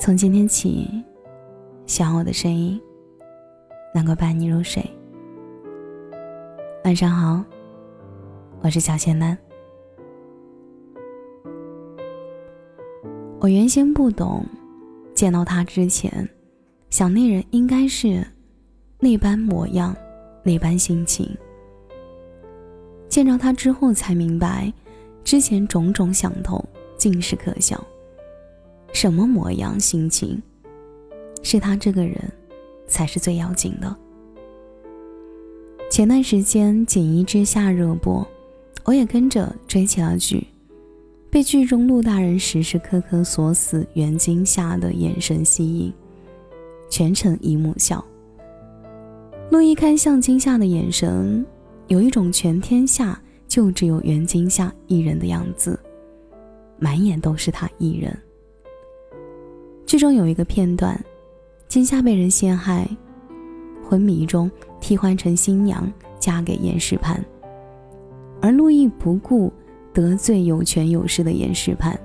从今天起，希望我的声音能够伴你入睡。晚上好，我是小仙丹。我原先不懂，见到他之前，想那人应该是那般模样，那般心情。见着他之后，才明白，之前种种想头尽是可笑。什么模样、心情，是他这个人，才是最要紧的。前段时间《锦衣之下》热播，我也跟着追起了剧，被剧中陆大人时时刻刻锁死袁今夏的眼神吸引，全程姨母笑。陆一看向今夏的眼神，有一种全天下就只有袁今夏一人的样子，满眼都是他一人。剧中有一个片段，金夏被人陷害，昏迷中替换成新娘嫁给严世蕃，而陆毅不顾得罪有权有势的严世蕃，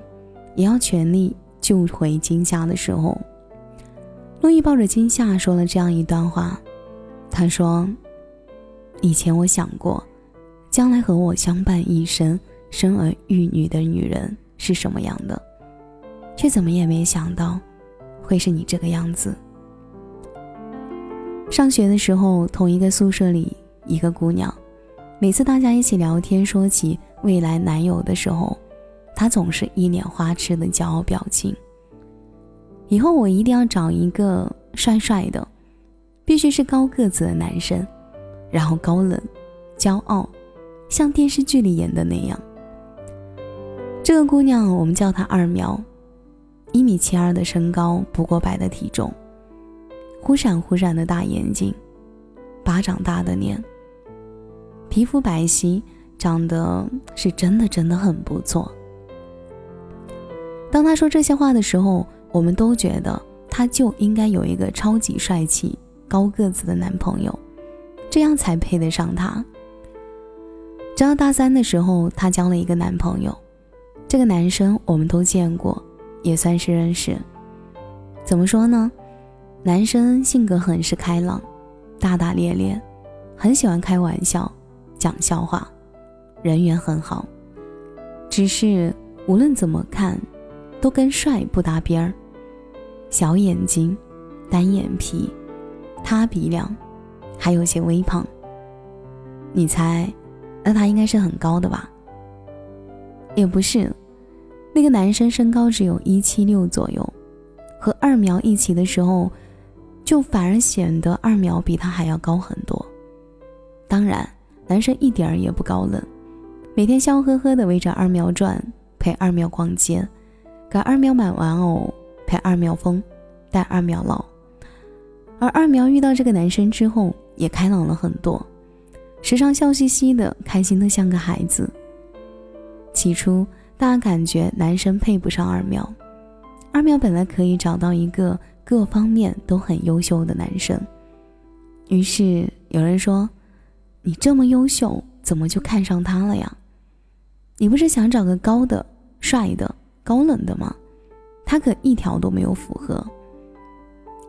也要全力救回金夏的时候，陆毅抱着金夏说了这样一段话，他说：“以前我想过，将来和我相伴一生、生儿育女的女人是什么样的，却怎么也没想到。”会是你这个样子。上学的时候，同一个宿舍里，一个姑娘，每次大家一起聊天，说起未来男友的时候，她总是一脸花痴的骄傲表情。以后我一定要找一个帅帅的，必须是高个子的男生，然后高冷、骄傲，像电视剧里演的那样。这个姑娘，我们叫她二苗。一米七二的身高，不过百的体重，忽闪忽闪的大眼睛，巴掌大的脸，皮肤白皙，长得是真的真的很不错。当他说这些话的时候，我们都觉得他就应该有一个超级帅气、高个子的男朋友，这样才配得上他。直到大三的时候，她交了一个男朋友，这个男生我们都见过。也算是认识。怎么说呢？男生性格很是开朗，大大咧咧，很喜欢开玩笑，讲笑话，人缘很好。只是无论怎么看，都跟帅不搭边儿。小眼睛，单眼皮，塌鼻梁，还有些微胖。你猜，那他应该是很高的吧？也不是。那个男生身高只有一七六左右，和二苗一起的时候，就反而显得二苗比他还要高很多。当然，男生一点儿也不高冷，每天笑呵呵的围着二苗转，陪二苗逛街，给二苗买玩偶，陪二苗疯，带二苗老。而二苗遇到这个男生之后，也开朗了很多，时常笑嘻嘻的，开心的像个孩子。起初。大家感觉男生配不上二苗，二苗本来可以找到一个各方面都很优秀的男生，于是有人说：“你这么优秀，怎么就看上他了呀？你不是想找个高的、帅的、高冷的吗？他可一条都没有符合。”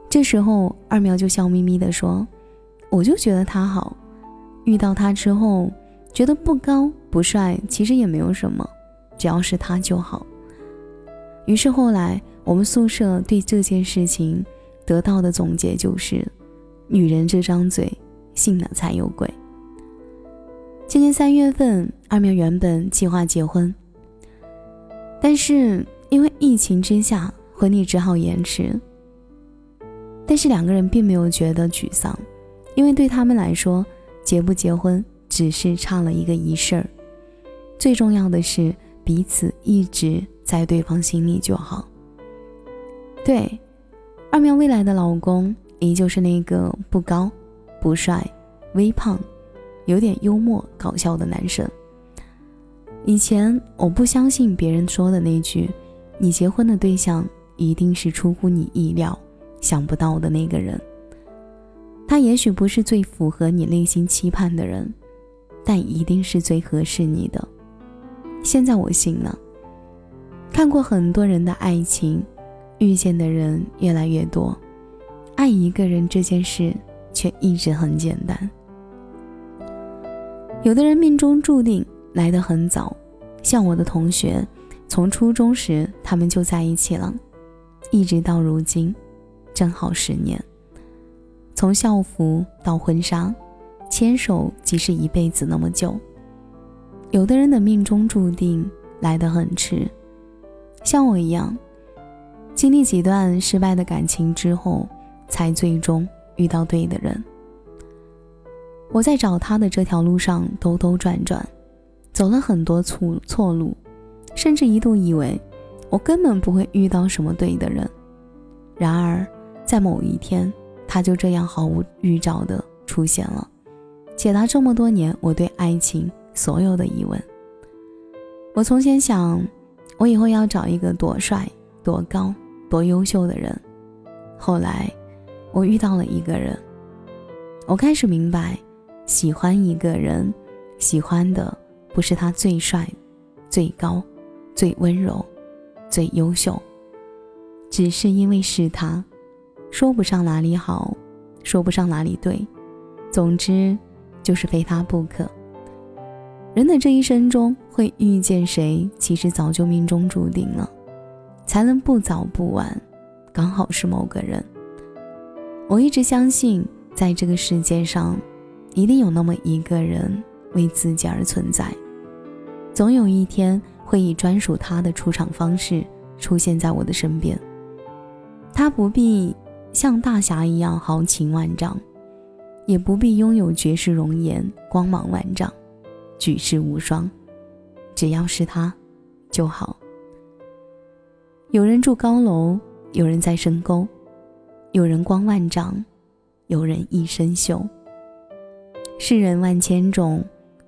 这时候二苗就笑眯眯地说：“我就觉得他好，遇到他之后，觉得不高不帅，其实也没有什么。”只要是他就好。于是后来，我们宿舍对这件事情得到的总结就是：女人这张嘴，信了才有鬼。今年三月份，二苗原本计划结婚，但是因为疫情之下，婚礼只好延迟。但是两个人并没有觉得沮丧，因为对他们来说，结不结婚只是差了一个仪式儿，最重要的是。彼此一直在对方心里就好。对，二苗未来的老公依旧是那个不高、不帅、微胖、有点幽默搞笑的男生。以前我不相信别人说的那句“你结婚的对象一定是出乎你意料、想不到的那个人”。他也许不是最符合你内心期盼的人，但一定是最合适你的。现在我信了。看过很多人的爱情，遇见的人越来越多，爱一个人这件事却一直很简单。有的人命中注定来得很早，像我的同学，从初中时他们就在一起了，一直到如今，正好十年。从校服到婚纱，牵手即是一辈子那么久。有的人的命中注定来得很迟，像我一样。经历几段失败的感情之后，才最终遇到对的人。我在找他的这条路上兜兜转转，走了很多错错路，甚至一度以为我根本不会遇到什么对的人。然而，在某一天，他就这样毫无预兆的出现了，解答这么多年我对爱情所有的疑问。我从前想，我以后要找一个多帅多高。多优秀的人，后来我遇到了一个人，我开始明白，喜欢一个人，喜欢的不是他最帅、最高、最温柔、最优秀，只是因为是他，说不上哪里好，说不上哪里对，总之就是非他不可。人的这一生中会遇见谁，其实早就命中注定了。才能不早不晚，刚好是某个人。我一直相信，在这个世界上，一定有那么一个人为自己而存在，总有一天会以专属他的出场方式出现在我的身边。他不必像大侠一样豪情万丈，也不必拥有绝世容颜、光芒万丈、举世无双，只要是他就好。有人住高楼，有人在深沟，有人光万丈，有人一身锈。世人万千种，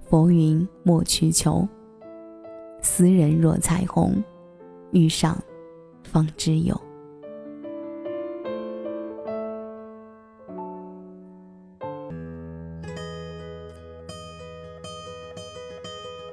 佛云莫去求。斯人若彩虹，遇上方知有。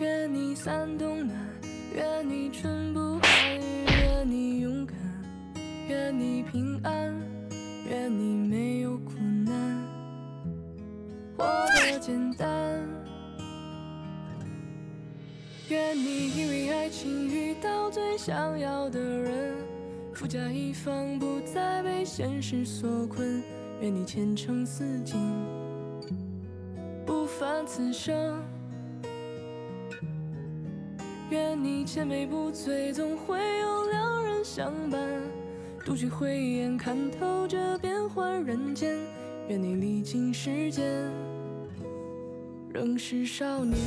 愿你三冬暖，愿你春不寒，愿你勇敢。愿你平安，愿你没有苦难，活得简单。愿你因为爱情遇到最想要的人，富甲一方不再被现实所困。愿你前程似锦，不凡此生。愿你千杯不醉，总会有良人相伴。独具慧眼看透这变幻人间，愿你历经时间仍是少年。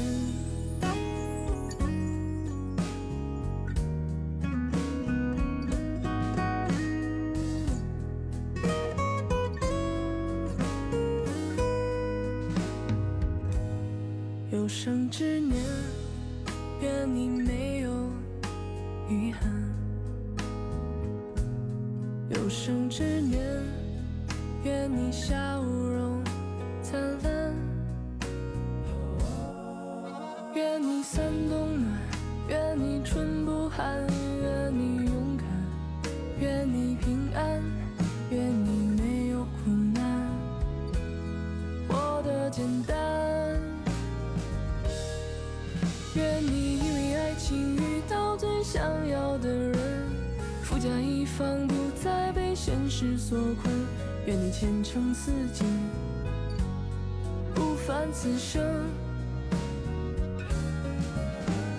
有生之年，愿你没有遗憾。有生之年，愿你笑容灿烂，愿你三冬暖，愿你春不寒，愿你勇敢，愿你平安，愿你前程似锦，不凡此生。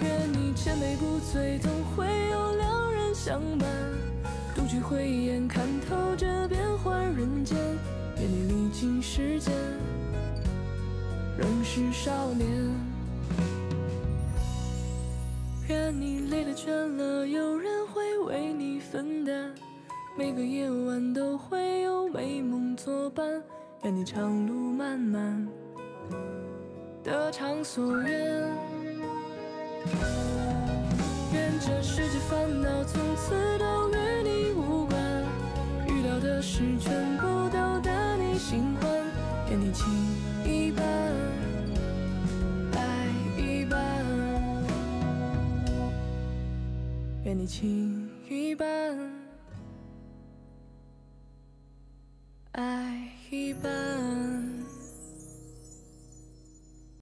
愿你千杯不醉，总会有良人相伴。独具慧眼看透这变幻人间，愿你历经时间，仍是少年。愿你累了倦了，有人会为你分担。每个夜晚都会有美梦作伴，愿你长路漫漫，得偿所愿。愿这世界烦恼从此都与你无关，遇到的事全部都得你心欢，愿你情一半，爱一半，愿你情一半。爱一半。